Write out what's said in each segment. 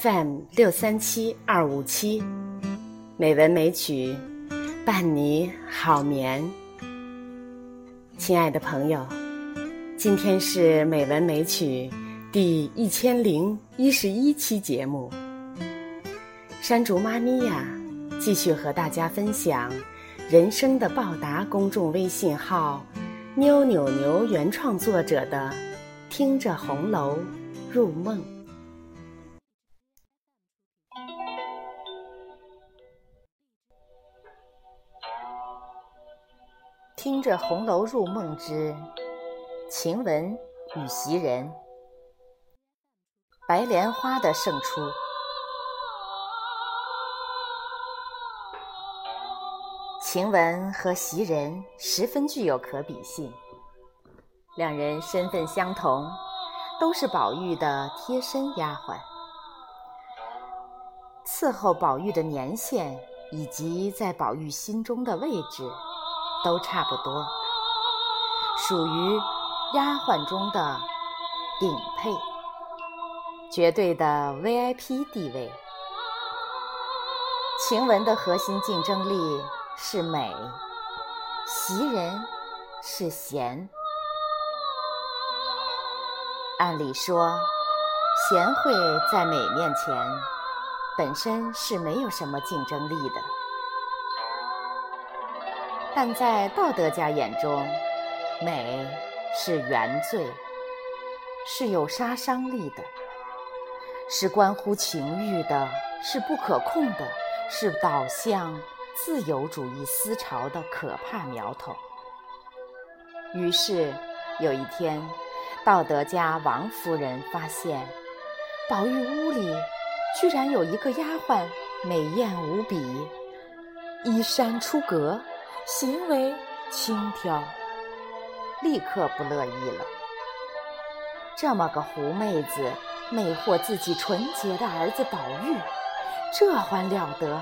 FM 六三七二五七，美文美曲，伴你好眠。亲爱的朋友，今天是美文美曲第一千零一十一期节目。山竹妈咪呀，继续和大家分享《人生的报答》公众微信号“妞扭牛”原创作者的《听着红楼入梦》。着红楼入梦之晴雯与袭人，白莲花的胜出。晴雯和袭人十分具有可比性，两人身份相同，都是宝玉的贴身丫鬟，伺候宝玉的年限以及在宝玉心中的位置。都差不多，属于丫鬟中的顶配，绝对的 VIP 地位。晴雯的核心竞争力是美，袭人是贤。按理说，贤惠在美面前本身是没有什么竞争力的。但在道德家眼中，美是原罪，是有杀伤力的，是关乎情欲的，是不可控的，是导向自由主义思潮的可怕苗头。于是有一天，道德家王夫人发现，宝玉屋里居然有一个丫鬟，美艳无比，衣衫出格。行为轻佻，立刻不乐意了。这么个狐妹子，魅惑自己纯洁的儿子宝玉，这还了得？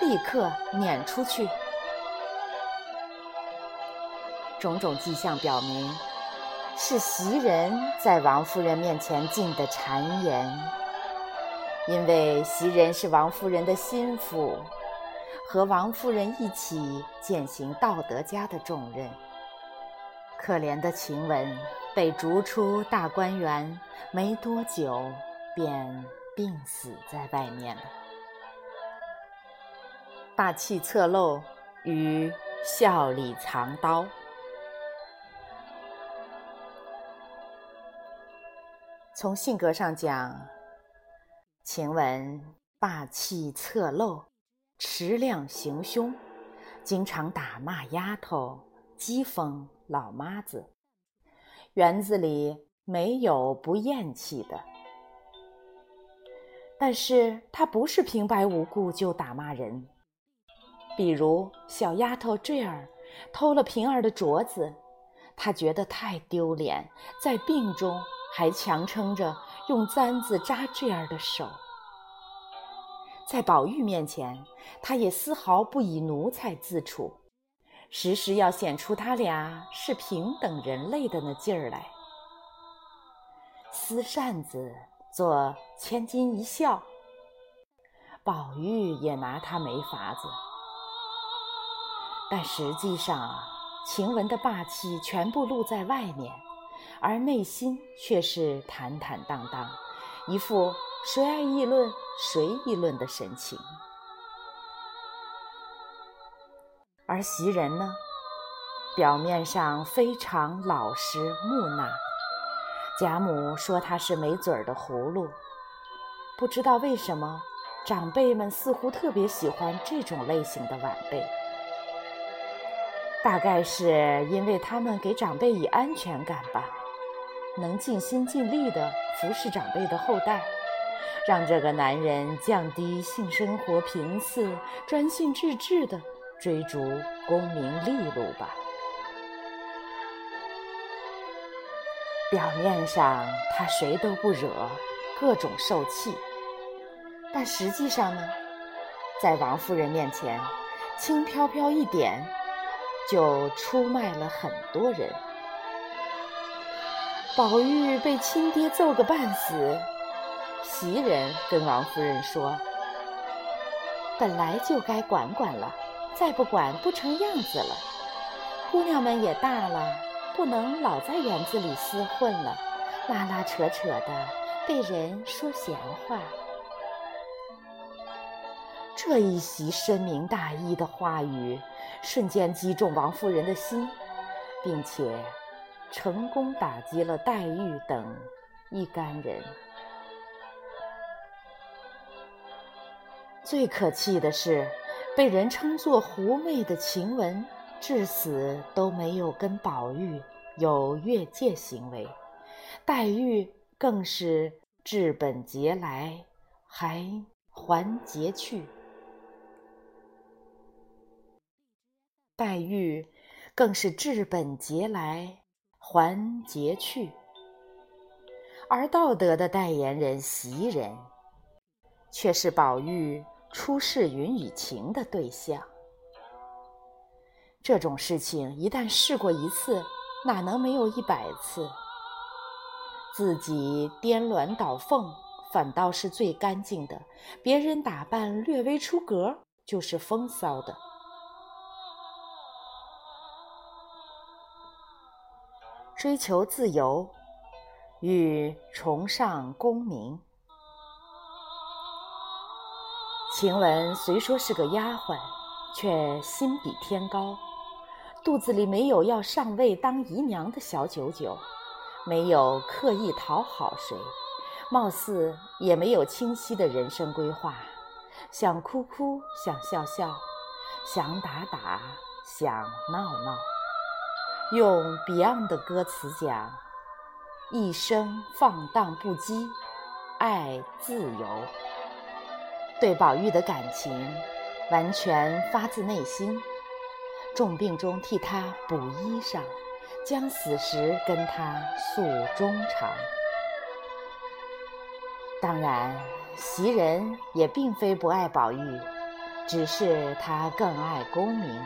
立刻撵出去。种种迹象表明，是袭人在王夫人面前进的谗言，因为袭人是王夫人的心腹。和王夫人一起践行道德家的重任。可怜的晴雯被逐出大观园，没多久便病死在外面了。霸气侧漏与笑里藏刀。从性格上讲，晴雯霸气侧漏。持量行凶，经常打骂丫头，讥讽老妈子。园子里没有不厌弃的，但是她不是平白无故就打骂人。比如小丫头坠儿偷了平儿的镯子，她觉得太丢脸，在病中还强撑着用簪子扎坠儿的手。在宝玉面前，他也丝毫不以奴才自处，时时要显出他俩是平等人类的那劲儿来。撕扇子做千金一笑，宝玉也拿他没法子。但实际上，晴雯的霸气全部露在外面，而内心却是坦坦荡荡，一副。谁爱议论谁议论的神情，而袭人呢，表面上非常老实木讷，贾母说她是没嘴儿的葫芦。不知道为什么，长辈们似乎特别喜欢这种类型的晚辈，大概是因为他们给长辈以安全感吧，能尽心尽力地服侍长辈的后代。让这个男人降低性生活频次，专心致志地追逐功名利禄吧。表面上他谁都不惹，各种受气，但实际上呢，在王夫人面前，轻飘飘一点，就出卖了很多人。宝玉被亲爹揍个半死。袭人跟王夫人说：“本来就该管管了，再不管不成样子了。姑娘们也大了，不能老在园子里厮混了，拉拉扯扯的，被人说闲话。”这一席深明大义的话语，瞬间击中王夫人的心，并且成功打击了黛玉等一干人。最可气的是，被人称作狐媚的晴雯，至死都没有跟宝玉有越界行为，黛玉更是治本节来，还还节去。黛玉更是治本节来还节去，而道德的代言人袭人，却是宝玉出世云雨情的对象。这种事情一旦试过一次，哪能没有一百次？自己颠鸾倒凤，反倒是最干净的；别人打扮略微出格，就是风骚的。追求自由与崇尚功名，晴雯虽说是个丫鬟，却心比天高，肚子里没有要上位当姨娘的小九九，没有刻意讨好谁，貌似也没有清晰的人生规划，想哭哭，想笑笑，想打打，想闹闹。用 Beyond 的歌词讲：“一生放荡不羁，爱自由。”对宝玉的感情完全发自内心，重病中替他补衣裳，将死时跟他诉衷肠。当然，袭人也并非不爱宝玉，只是她更爱功名。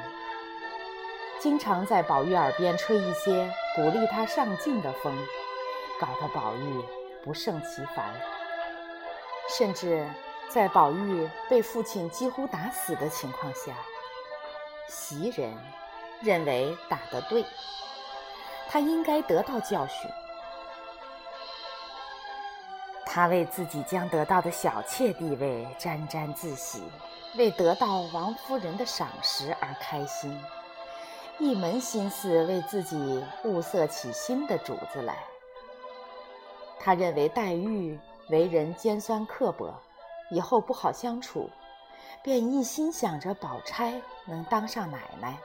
经常在宝玉耳边吹一些鼓励他上进的风，搞得宝玉不胜其烦。甚至在宝玉被父亲几乎打死的情况下，袭人认为打得对，他应该得到教训。他为自己将得到的小妾地位沾沾自喜，为得到王夫人的赏识而开心。一门心思为自己物色起新的主子来。他认为黛玉为人尖酸刻薄，以后不好相处，便一心想着宝钗能当上奶奶，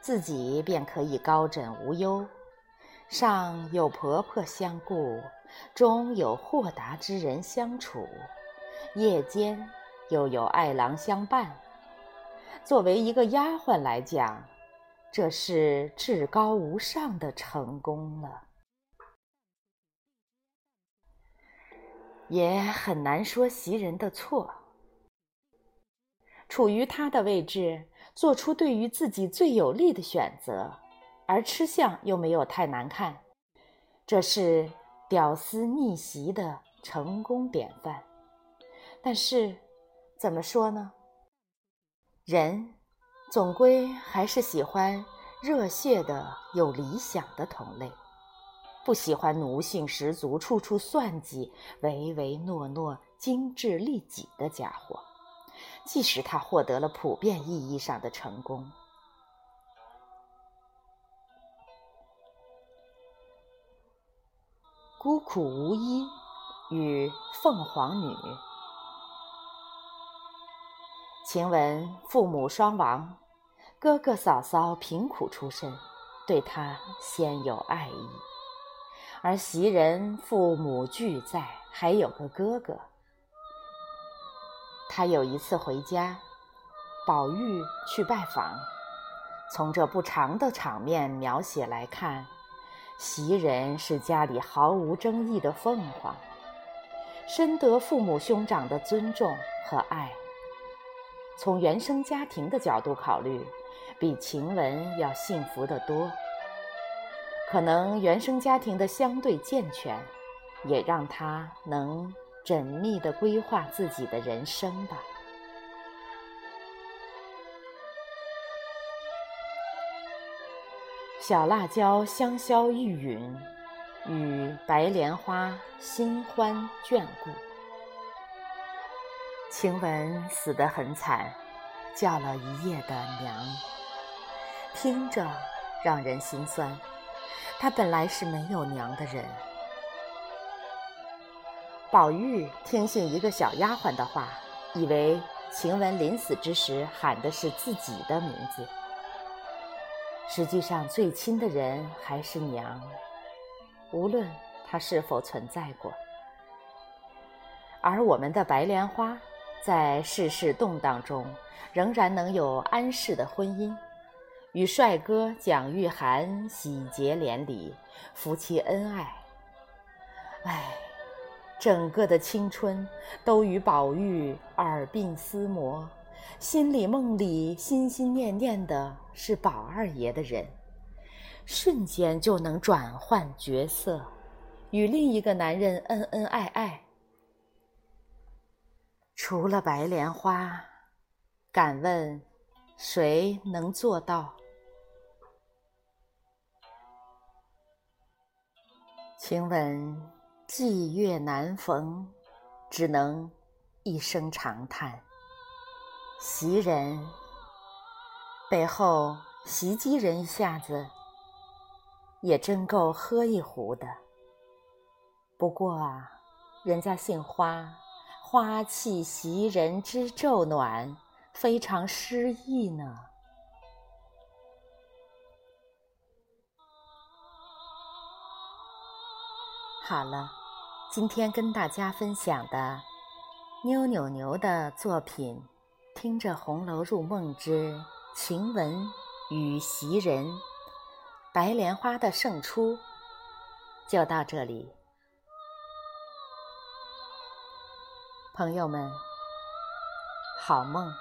自己便可以高枕无忧，上有婆婆相顾，中有豁达之人相处，夜间又有爱郎相伴。作为一个丫鬟来讲，这是至高无上的成功了，也很难说袭人的错。处于他的位置，做出对于自己最有利的选择，而吃相又没有太难看，这是屌丝逆袭的成功典范。但是，怎么说呢？人。总归还是喜欢热血的、有理想的同类，不喜欢奴性十足、处处算计、唯唯诺诺、精致利己的家伙。即使他获得了普遍意义上的成功，孤苦无依与凤凰女，晴雯父母双亡。哥哥嫂嫂贫苦出身，对她先有爱意；而袭人父母俱在，还有个哥哥。他有一次回家，宝玉去拜访。从这不长的场面描写来看，袭人是家里毫无争议的凤凰，深得父母兄长的尊重和爱。从原生家庭的角度考虑。比晴雯要幸福得多。可能原生家庭的相对健全，也让他能缜密地规划自己的人生吧。小辣椒香消玉殒，与白莲花新欢眷顾。晴雯死得很惨，叫了一夜的娘，听着让人心酸。她本来是没有娘的人。宝玉听信一个小丫鬟的话，以为晴雯临死之时喊的是自己的名字。实际上，最亲的人还是娘，无论她是否存在过。而我们的白莲花，在世事动荡中，仍然能有安适的婚姻，与帅哥蒋玉菡喜结连理，夫妻恩爱。唉。整个的青春都与宝玉耳鬓厮磨，心里梦里心心念念的是宝二爷的人，瞬间就能转换角色，与另一个男人恩恩爱爱。除了白莲花，敢问谁能做到？请问。霁月难逢，只能一声长叹。袭人背后袭击人一下子，也真够喝一壶的。不过啊，人家姓花，花气袭人知昼暖，非常诗意呢。好了。今天跟大家分享的妞妞牛的作品《听着红楼入梦之晴雯与袭人》，白莲花的胜出，就到这里。朋友们，好梦。